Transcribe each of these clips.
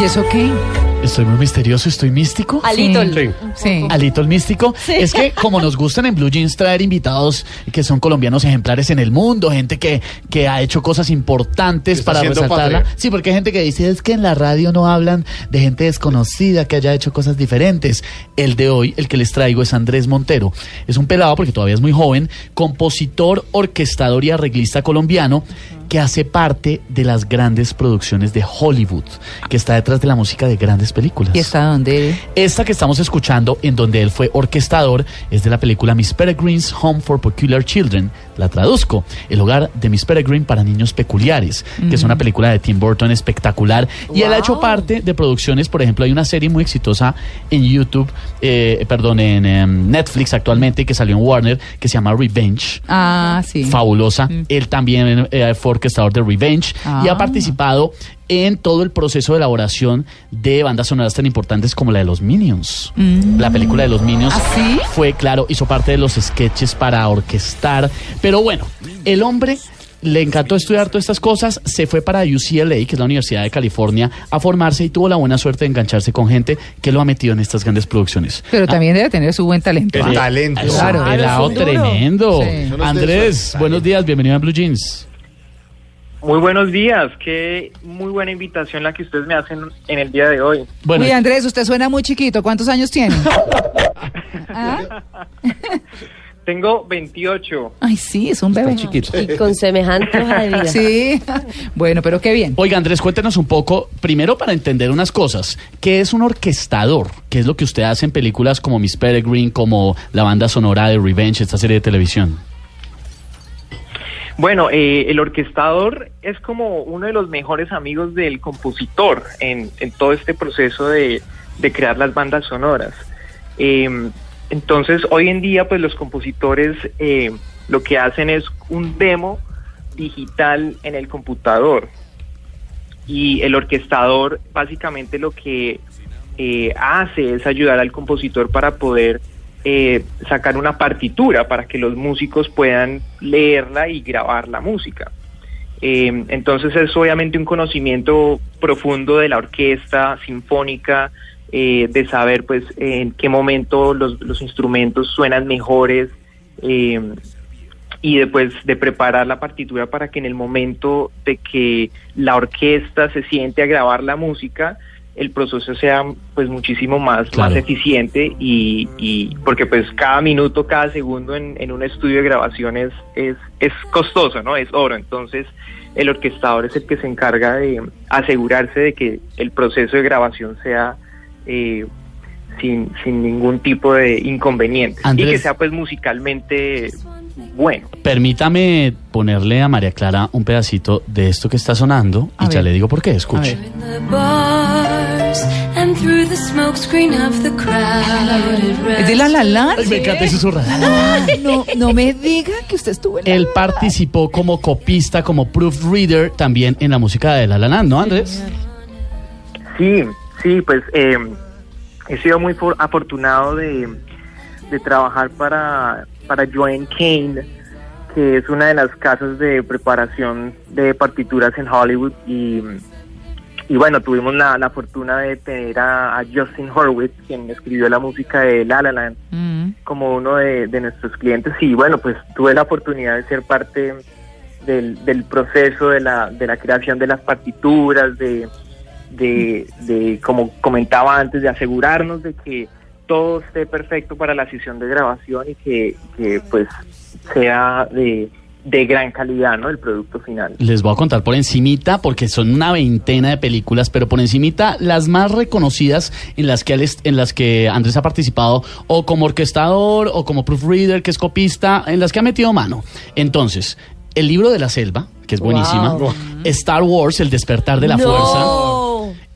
¿Y eso qué? Estoy muy misterioso, estoy místico. Alitol. Sí. Alito el místico. Es que como nos gustan en Blue Jeans traer invitados que son colombianos ejemplares en el mundo, gente que, que ha hecho cosas importantes para resaltarla. patria. Sí, porque hay gente que dice es que en la radio no hablan de gente desconocida que haya hecho cosas diferentes. El de hoy, el que les traigo es Andrés Montero. Es un pelado porque todavía es muy joven, compositor, orquestador y arreglista colombiano que hace parte de las grandes producciones de Hollywood, que está detrás de la música de grandes películas. ¿Y está dónde? Esta que estamos escuchando, en donde él fue orquestador, es de la película Miss Peregrine's Home for Peculiar Children. La traduzco, El hogar de Miss Peregrine para niños peculiares, que es una película de Tim Burton espectacular. Y él ha hecho parte de producciones, por ejemplo, hay una serie muy exitosa en YouTube, eh, perdón, en em, Netflix actualmente, que salió en Warner, que se llama Revenge Ah, sí. fabulosa. Él también eh, fue orquestador de Revenge y ha Ah. participado en todo el proceso de elaboración de bandas sonoras tan importantes como la de los Minions. La película de los Minions ¿Ah, sí? fue, claro, hizo parte de los sketches para orquestar. Pero bueno, el hombre le encantó estudiar todas estas cosas, se fue para UCLA, que es la Universidad de California, a formarse y tuvo la buena suerte de engancharse con gente que lo ha metido en estas grandes producciones. Pero también debe tener su buen talento. El ¿ah? talento. Claro. un duro. tremendo. Sí. Andrés, de buenos días, bienvenido a Blue Jeans. Muy buenos días, qué muy buena invitación la que ustedes me hacen en el día de hoy. Bueno, Uy, Andrés, usted suena muy chiquito. ¿Cuántos años tiene? ¿Ah? Tengo 28. Ay, sí, es un bebé. chiquito. Y con semejante hoja de vida. Sí. Bueno, pero qué bien. Oiga, Andrés, cuéntenos un poco, primero para entender unas cosas. ¿Qué es un orquestador? ¿Qué es lo que usted hace en películas como Miss Peregrine, como la banda sonora de Revenge, esta serie de televisión? Bueno, eh, el orquestador es como uno de los mejores amigos del compositor en, en todo este proceso de, crear las bandas sonoras. Eh, entonces, hoy en día, pues los compositores eh, lo que hacen es un demo digital en el computador. Y el orquestador básicamente lo que eh, hace es ayudar al compositor para poder eh, sacar una partitura para que los músicos puedan leerla y grabar la música. Eh, entonces es obviamente un conocimiento profundo de la orquesta sinfónica, eh, de saber pues en qué momento los, los instrumentos suenan mejores eh, y después de preparar la partitura para que en el momento de que la orquesta se siente a grabar la música, el proceso sea pues muchísimo más, Claro. más eficiente y, y porque pues cada minuto, cada segundo en, en un estudio de grabación es, es, es costoso, ¿no? Es oro. Entonces el orquestador es el que se encarga de asegurarse de que el proceso de grabación sea eh, sin, sin ningún tipo de inconveniente y que sea pues musicalmente bueno. Permítame ponerle a María Clara un pedacito de esto que está sonando A y ya le digo por qué. A Escuche. ver. The bars and through the smokescreen of the crowded ¿Es de la la la? Ay, me encanta y susurra. Ay, no, no me diga que usted estuvo en la Él La participó como copista, como proofreader también en la música de La La Land, ¿no, Andrés? Sí, sí, pues eh, he sido muy for- afortunado de, de trabajar para, para Joanne Kane, que es una de las casas de preparación de partituras en Hollywood y, y bueno, tuvimos la, la fortuna de tener a, a Justin Horwitz, quien escribió la música de La La Land, Mm. como uno de, de nuestros clientes y bueno, pues tuve la oportunidad de ser parte del, del proceso de la, de la creación de las partituras, de, de, de, como comentaba antes, de asegurarnos de que todo esté perfecto para la sesión de grabación y que, que pues sea de, de gran calidad, ¿no? El producto final. Les voy a contar por encimita, porque son una veintena de películas, pero por encimita las más reconocidas en las que, él es- en las que Andrés ha participado, o como orquestador, o como proofreader, que es copista, en las que ha metido mano. Entonces, el libro de la selva, que es buenísima, Star Wars, El despertar de la No. fuerza,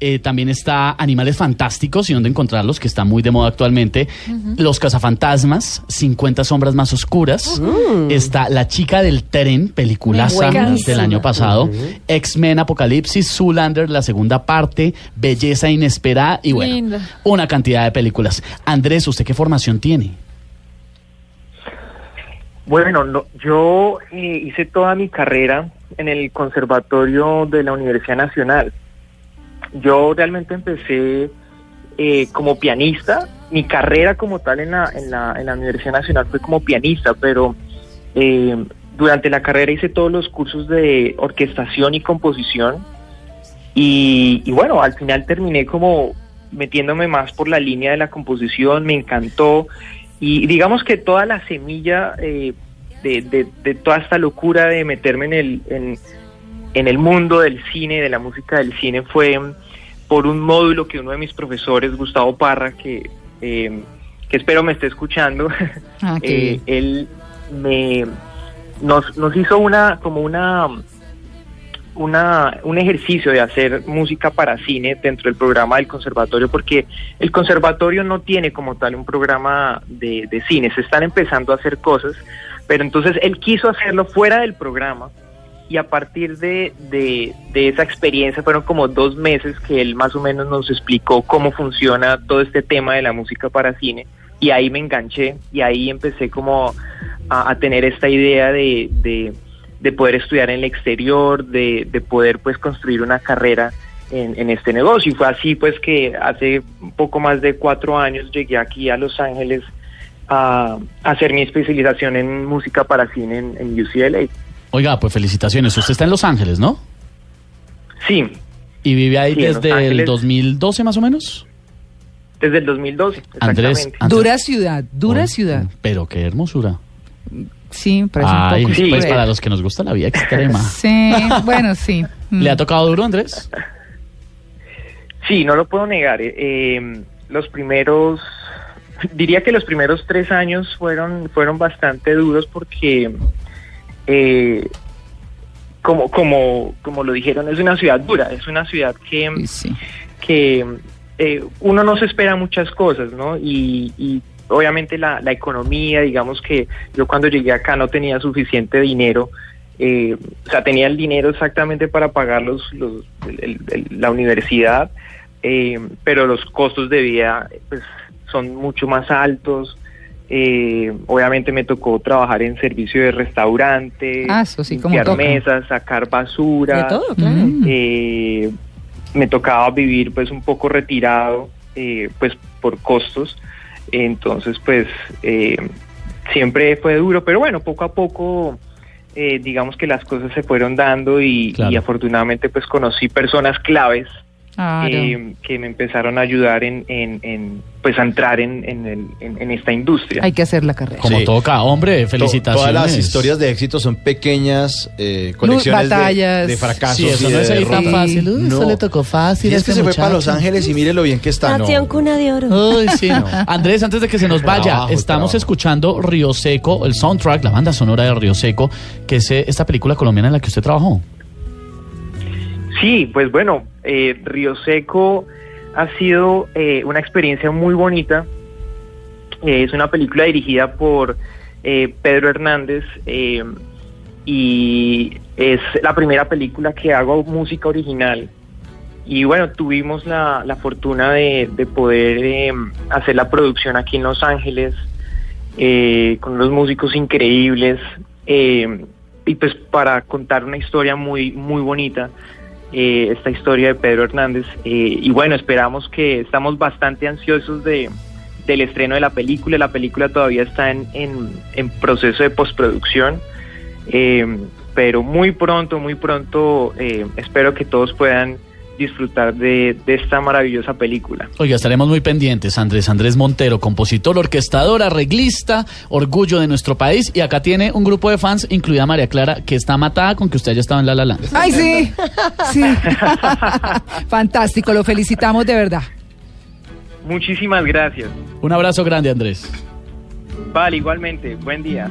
Eh, también está Animales Fantásticos y dónde encontrarlos, que está muy de moda actualmente. Los Cazafantasmas, 50 Sombras Más Oscuras. Está La Chica del Tren, peliculaza del año pasado. X-Men Apocalipsis, Zoolander, la segunda parte, Belleza Inesperada y bueno, una cantidad de películas. Andrés, ¿usted qué formación tiene? Bueno, no, yo eh, hice toda mi carrera en el Conservatorio de la Universidad Nacional. Yo realmente empecé eh, como pianista. Mi carrera como tal en la, en la, en la Universidad Nacional fue como pianista, pero eh, durante la carrera hice todos los cursos de orquestación y composición. Y, y bueno, al final terminé como metiéndome más por la línea de la composición, me encantó. Y digamos que toda la semilla eh, de, de- de toda esta locura de meterme en el, en, en el mundo del cine, de la música del cine, fue mm, por un módulo que uno de mis profesores, Gustavo Parra, que, eh, que espero me esté escuchando, Ah, eh, él me nos, nos hizo una como una una, un ejercicio de hacer música para cine dentro del programa del conservatorio, porque el conservatorio no tiene como tal un programa de, de cine, se están empezando a hacer cosas, pero entonces él quiso hacerlo fuera del programa y a partir de, de, esa experiencia fueron como dos meses que él más o menos nos explicó cómo funciona todo este tema de la música para cine y ahí me enganché y ahí empecé como a, tener esta idea de, de, de poder estudiar en el exterior, de, de poder pues construir una carrera en, este negocio y fue así pues que hace un poco más de cuatro años llegué aquí a Los Ángeles a, hacer mi especialización en música para cine en UCLA. Oiga, pues felicitaciones. Usted está en Los Ángeles, ¿no? Sí, Y vive ahí Sí, desde el Ángeles. 2012 más o menos. desde el 2012, Andrés, exactamente. Andrés- Dura ciudad, dura Oh, ciudad. Pero qué hermosura. Sí, parece Ay, un poco. Sí. pues para los que nos gusta la vida extrema. Sí, bueno, sí. Mm. ¿Le ha tocado duro, Andrés? Sí, no lo puedo negar. eh, eh, los primeros, diría que los primeros tres años fueron, fueron bastante duros porque, eh, como, como, como lo dijeron, es una ciudad dura, es una ciudad que, Sí, que eh, uno no se espera muchas cosas, ¿no? Y, y obviamente la, la economía, digamos que yo cuando llegué acá no tenía suficiente dinero, eh, o sea, tenía el dinero exactamente para pagar los, los- el- el- la universidad, eh, pero los costos de vida pues, son mucho más altos. Eh, obviamente me tocó trabajar en servicio de restaurante, Ah, sí, limpiar mesas, sacar basura. De todo, claro. Mm. Eh, me tocaba vivir pues un poco retirado eh, pues por costos entonces pues eh, siempre fue duro pero bueno poco a poco eh, digamos que las cosas se fueron dando y, Claro. y afortunadamente pues conocí personas claves Claro. eh, que me empezaron a ayudar en, en- en, pues a entrar en, en, el- en- en esta industria Hay que hacer la carrera. Como Sí. toca, hombre, To- felicitaciones. Todas las historias de éxito son pequeñas eh, colecciones de- batallas. de, fracasos. Sí, eso y no de es ahí tan derrotas. fácil. Uy, No. Eso le tocó fácil. Y es que este se fue para Los. Ángeles y mire lo bien que está. Nació en No. cuna de oro. Uy, sí. Andrés, antes de que se nos vaya, Trabajo, estamos trabajo. escuchando Río Seco, el soundtrack, la banda sonora de Río Seco, que es eh, esta película colombiana en la que usted trabajó. Sí, pues bueno, eh, Río Seco ha sido eh, una experiencia muy bonita. Eh, es una película dirigida por eh, Pedro Hernández y es la primera película que hago música original. Y bueno, tuvimos la, la fortuna de, de poder hacer la producción aquí en Los Ángeles con unos músicos increíbles y pues para contar una historia muy muy bonita eh, esta historia de Pedro Hernández eh, y bueno esperamos que estamos bastante ansiosos de del estreno de la película la película todavía está en, en, en proceso de postproducción eh, pero muy pronto muy pronto eh, espero que todos puedan disfrutar de, de esta maravillosa película Oiga, estaremos muy pendientes. Andrés Andrés Montero, compositor, orquestador, arreglista, orgullo de nuestro país. Y acá tiene un grupo de fans, incluida María Clara, que está matada con que usted haya estado en La La Land. Ay, sí. Sí. Fantástico, lo felicitamos de verdad. muchísimas gracias Un abrazo grande, Andrés. vale igualmente buen día